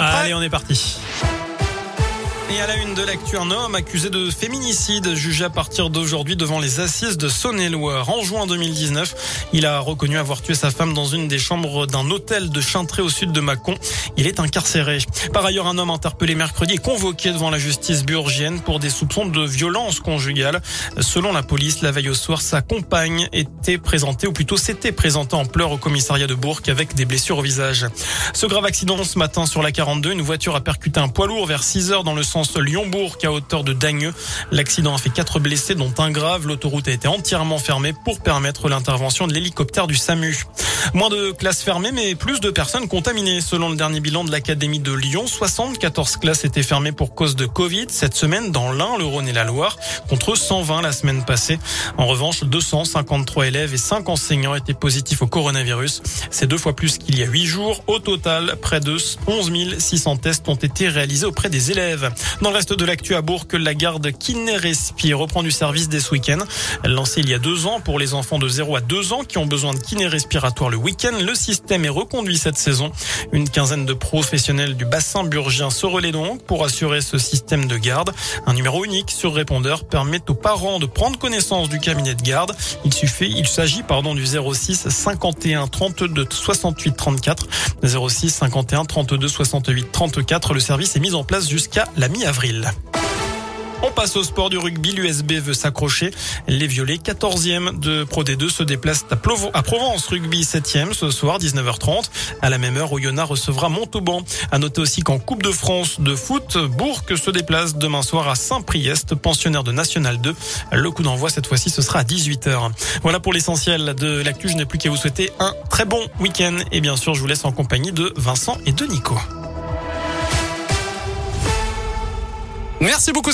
Allez, on est parti. Et à la une de l'actu, un homme accusé de féminicide jugé à partir d'aujourd'hui devant les assises de Saône-et-Loire. En juin 2019, il a reconnu avoir tué sa femme dans une des chambres d'un hôtel de Chintré au sud de Mâcon. Il est incarcéré. Par ailleurs, un homme interpellé mercredi est convoqué devant la justice burgienne pour des soupçons de violence conjugale. Selon la police, la veille au soir, sa compagne était présentée, ou plutôt s'était présentée en pleurs au commissariat de Bourg avec des blessures au visage. Ce grave accident ce matin sur la 42, une voiture a percuté un poids lourd vers 6 heures dans le sens Lyon-Bourg à hauteur de Dagneux. L'accident a fait quatre blessés dont un grave. L'autoroute a été entièrement fermée pour permettre l'intervention de l'hélicoptère du SAMU. Moins de classes fermées mais plus de personnes contaminées. Selon le dernier bilan de l'Académie de Lyon, 74 classes étaient fermées pour cause de Covid cette semaine dans l'Ain, le Rhône et la Loire contre 120 la semaine passée. En revanche, 253 élèves et 5 enseignants étaient positifs au coronavirus. C'est deux fois plus qu'il y a 8 jours. Au total, près de 11 600 tests ont été réalisés auprès des élèves. Dans le reste de l'actu à Bourg, la garde kiné-respi reprend du service dès ce week-end. Lancée il y a deux ans pour les enfants de 0 à 2 ans qui ont besoin de kiné respiratoire le week-end, le système est reconduit cette saison. Une quinzaine de professionnels du bassin burgien se relaient donc pour assurer ce système de garde. Un numéro unique sur répondeur permet aux parents de prendre connaissance du cabinet de garde. Il suffit, il s'agit pardon du 06 51 32 68 34 06 51 32 68 34. Le service est mis en place jusqu'à la mi avril. On passe au sport du rugby. L'USB veut s'accrocher. Les Violets, 14e de Pro D2, se déplacent à, Provence. Rugby 7e ce soir, 19h30. À la même heure, Oyonnax recevra Montauban. À noter aussi qu'en Coupe de France de foot, Bourg se déplace demain soir à Saint-Priest, pensionnaire de National 2. Le coup d'envoi, cette fois-ci, ce sera à 18h. Voilà pour l'essentiel de l'actu. Je n'ai plus qu'à vous souhaiter un très bon week-end. Et bien sûr, je vous laisse en compagnie de Vincent et de Nico. Merci beaucoup.